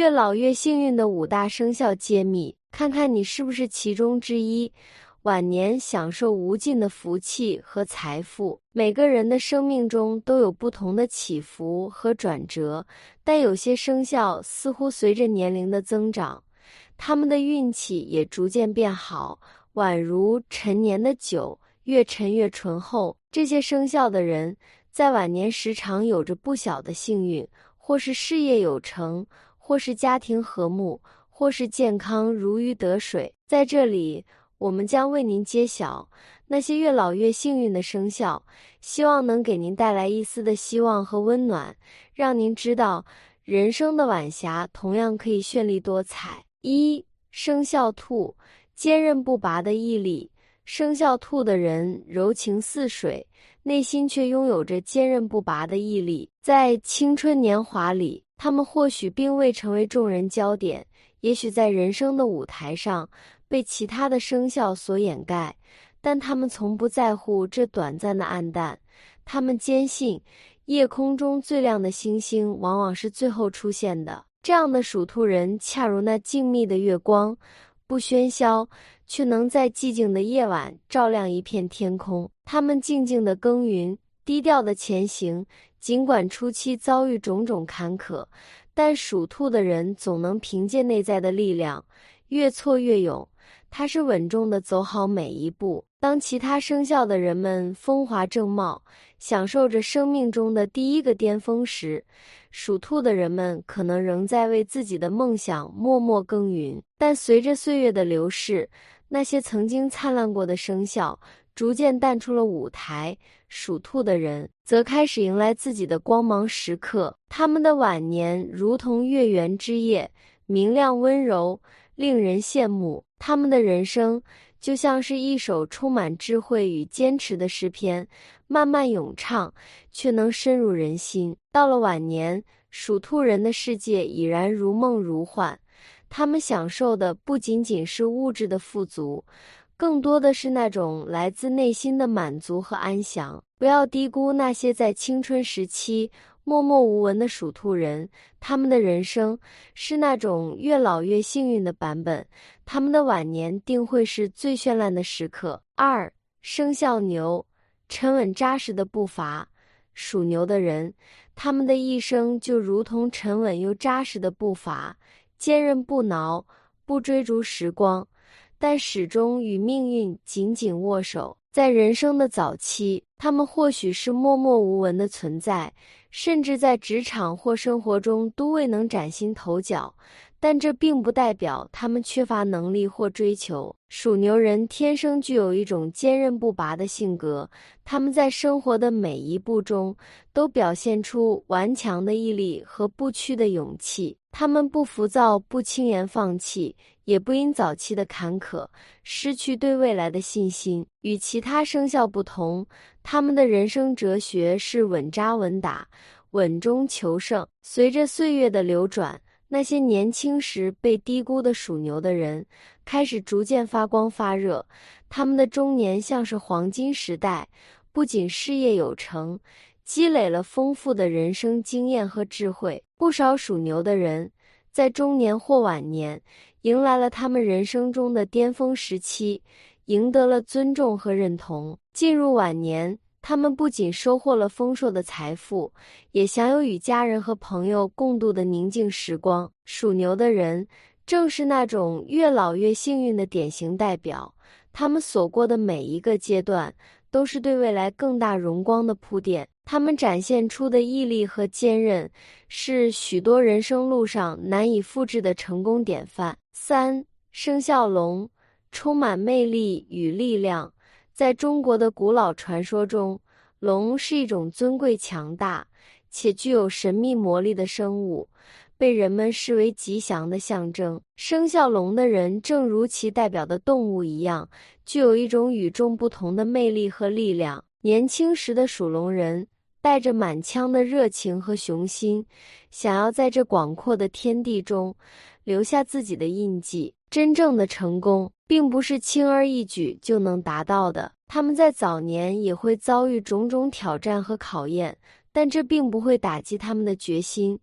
越老越幸运的五大生肖揭秘，看看你是不是其中之一。晚年享受无尽的福气和财富。每个人的生命中都有不同的起伏和转折，但有些生肖似乎随着年龄的增长，他们的运气也逐渐变好，宛如陈年的酒，越陈越醇厚。这些生肖的人在晚年时常有着不小的幸运，或是事业有成，或是家庭和睦，或是健康如鱼得水。在这里。我们将为您揭晓那些越老越幸运的生肖，希望能给您带来一丝的希望和温暖，让您知道人生的晚霞同样可以绚丽多彩。一生肖兔，坚韧不拔的毅力。生肖兔的人柔情似水，内心却拥有着坚韧不拔的毅力。在青春年华里，他们或许并未成为众人焦点，也许在人生的舞台上。被其他的生肖所掩盖，但他们从不在乎这短暂的暗淡。他们坚信，夜空中最亮的星星往往是最后出现的。这样的属兔人，恰如那静谧的月光，不喧嚣，却能在寂静的夜晚照亮一片天空。他们静静的耕耘，低调的前行，尽管初期遭遇种种坎坷，但属兔的人总能凭借内在的力量，越挫越勇。他是稳重的走好每一步。当其他生肖的人们风华正茂，享受着生命中的第一个巅峰时，属兔的人们可能仍在为自己的梦想默默耕耘。但随着岁月的流逝，那些曾经灿烂过的生肖逐渐淡出了舞台，属兔的人则开始迎来自己的光芒时刻。他们的晚年如同月圆之夜，明亮温柔。令人羡慕，他们的人生就像是一首充满智慧与坚持的诗篇，慢慢咏唱，却能深入人心。到了晚年，属兔人的世界已然如梦如幻，他们享受的不仅仅是物质的富足，更多的是那种来自内心的满足和安详。不要低估那些在青春时期。默默无闻的属兔人，他们的人生是那种越老越幸运的版本，他们的晚年定会是最绚烂的时刻。二生肖牛，沉稳扎实的步伐。属牛的人，他们的一生就如同沉稳又扎实的步伐，坚韧不挠，不追逐时光，但始终与命运紧紧握手。在人生的早期，他们或许是默默无闻的存在。甚至在职场或生活中都未能崭新头角，但这并不代表他们缺乏能力或追求。属牛人天生具有一种坚韧不拔的性格，他们在生活的每一步中都表现出顽强的毅力和不屈的勇气。他们不浮躁，不轻言放弃，也不因早期的坎坷失去对未来的信心。与其他生肖不同。他们的人生哲学是稳扎稳打，稳中求胜。随着岁月的流转，那些年轻时被低估的属牛的人，开始逐渐发光发热。他们的中年像是黄金时代，不仅事业有成，积累了丰富的人生经验和智慧。不少属牛的人，在中年或晚年，迎来了他们人生中的巅峰时期。赢得了尊重和认同。进入晚年，他们不仅收获了丰硕的财富，也享有与家人和朋友共度的宁静时光。属牛的人正是那种越老越幸运的典型代表。他们所过的每一个阶段，都是对未来更大荣光的铺垫。他们展现出的毅力和坚韧，是许多人生路上难以复制的成功典范。三生肖龙。充满魅力与力量，在中国的古老传说中，龙是一种尊贵、强大且具有神秘魔力的生物，被人们视为吉祥的象征。生肖龙的人，正如其代表的动物一样，具有一种与众不同的魅力和力量。年轻时的属龙人带着满腔的热情和雄心，想要在这广阔的天地中留下自己的印记。真正的成功。并不是轻而易举就能达到的。他们在早年也会遭遇种种挑战和考验，但这并不会打击他们的决心。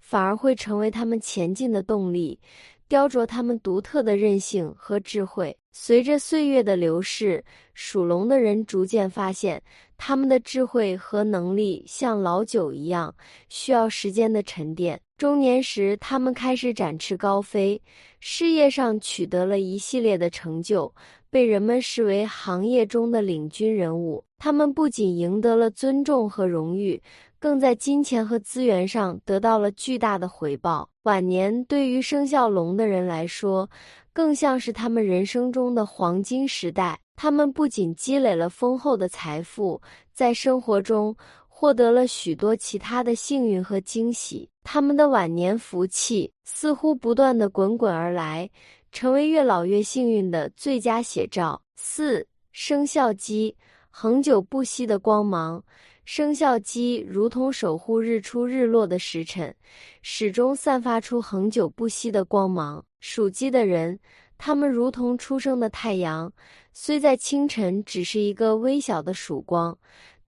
反而会成为他们前进的动力，雕琢他们独特的韧性和智慧。随着岁月的流逝，属龙的人逐渐发现，他们的智慧和能力像老酒一样，需要时间的沉淀。中年时，他们开始展翅高飞，事业上取得了一系列的成就，被人们视为行业中的领军人物。他们不仅赢得了尊重和荣誉。更在金钱和资源上得到了巨大的回报。晚年对于生肖龙的人来说，更像是他们人生中的黄金时代。他们不仅积累了丰厚的财富，在生活中获得了许多其他的幸运和惊喜。他们的晚年福气似乎不断的滚滚而来，成为越老越幸运的最佳写照。四生肖鸡，恒久不息的光芒。生肖鸡如同守护日出日落的时辰，始终散发出恒久不息的光芒。属鸡的人，他们如同初升的太阳，虽在清晨只是一个微小的曙光，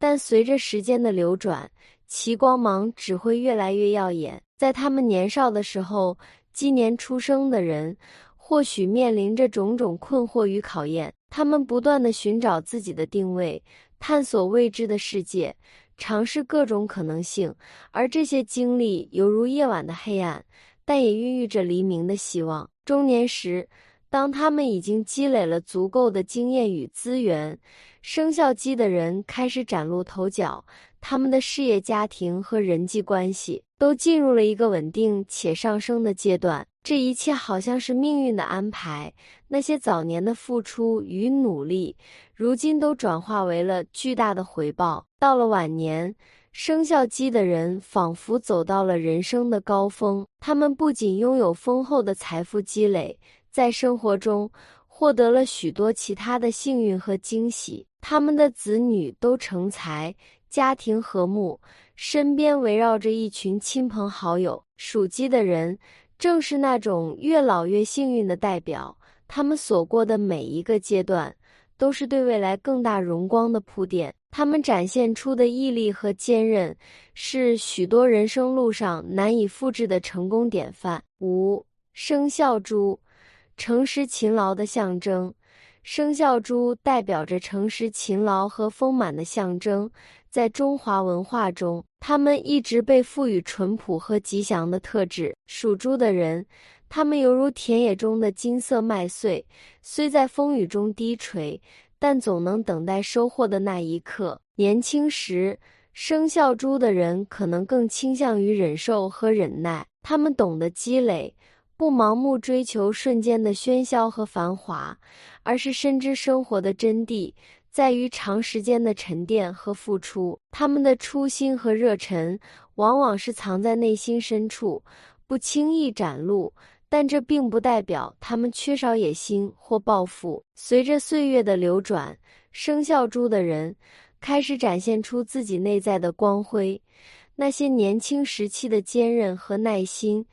但随着时间的流转，其光芒只会越来越耀眼。在他们年少的时候，鸡年出生的人或许面临着种种困惑与考验，他们不断的寻找自己的定位。探索未知的世界，尝试各种可能性，而这些经历犹如夜晚的黑暗，但也孕育着黎明的希望。中年时，当他们已经积累了足够的经验与资源，生肖鸡的人开始崭露头角，他们的事业、家庭和人际关系都进入了一个稳定且上升的阶段。这一切好像是命运的安排。那些早年的付出与努力，如今都转化为了巨大的回报。到了晚年，生肖鸡的人仿佛走到了人生的高峰。他们不仅拥有丰厚的财富积累，在生活中获得了许多其他的幸运和惊喜。他们的子女都成才，家庭和睦，身边围绕着一群亲朋好友。属鸡的人。正是那种越老越幸运的代表，他们所过的每一个阶段，都是对未来更大荣光的铺垫。他们展现出的毅力和坚韧，是许多人生路上难以复制的成功典范。五生肖猪，诚实勤劳的象征。生肖猪代表着诚实、勤劳和丰满的象征，在中华文化中，他们一直被赋予淳朴和吉祥的特质。属猪的人，他们犹如田野中的金色麦穗，虽在风雨中低垂，但总能等待收获的那一刻。年轻时，生肖猪的人可能更倾向于忍受和忍耐，他们懂得积累。不盲目追求瞬间的喧嚣和繁华，而是深知生活的真谛在于长时间的沉淀和付出。他们的初心和热忱往往是藏在内心深处，不轻易展露。但这并不代表他们缺少野心或抱负。随着岁月的流转，生肖猪的人开始展现出自己内在的光辉，那些年轻时期的坚韧和耐心。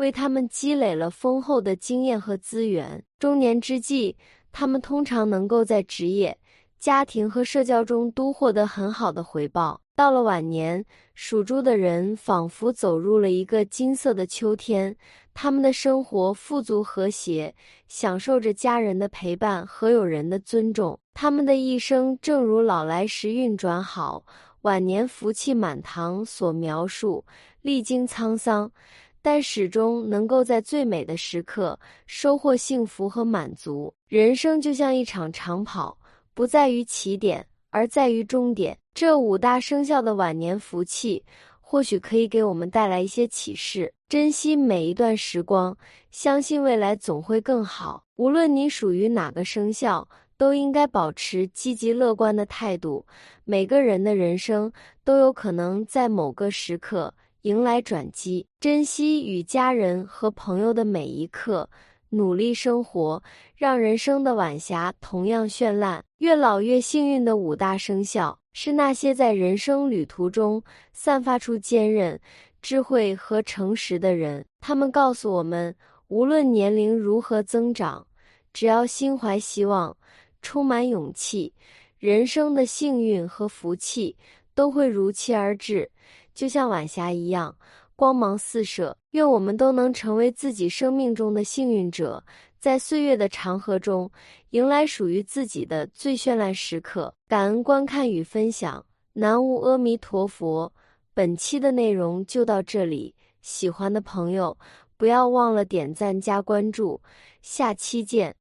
为他们积累了丰厚的经验和资源。中年之际，他们通常能够在职业、家庭和社交中都获得很好的回报。到了晚年，属猪的人仿佛走入了一个金色的秋天，他们的生活富足和谐，享受着家人的陪伴和友人的尊重。他们的一生正如老来时运转好，晚年福气满堂所描述，历经沧桑。但始终能够在最美的时刻收获幸福和满足。人生就像一场长跑，不在于起点，而在于终点。这五大生肖的晚年福气，或许可以给我们带来一些启示：珍惜每一段时光，相信未来总会更好。无论你属于哪个生肖，都应该保持积极乐观的态度。每个人的人生都有可能在某个时刻。迎来转机，珍惜与家人和朋友的每一刻，努力生活，让人生的晚霞同样绚烂。越老越幸运的五大生肖，是那些在人生旅途中散发出坚韧、智慧和诚实的人。他们告诉我们，无论年龄如何增长，只要心怀希望，充满勇气，人生的幸运和福气都会如期而至。就像晚霞一样，光芒四射。愿我们都能成为自己生命中的幸运者，在岁月的长河中，迎来属于自己的最绚烂时刻。感恩观看与分享，南无阿弥陀佛。本期的内容就到这里，喜欢的朋友不要忘了点赞加关注，下期见。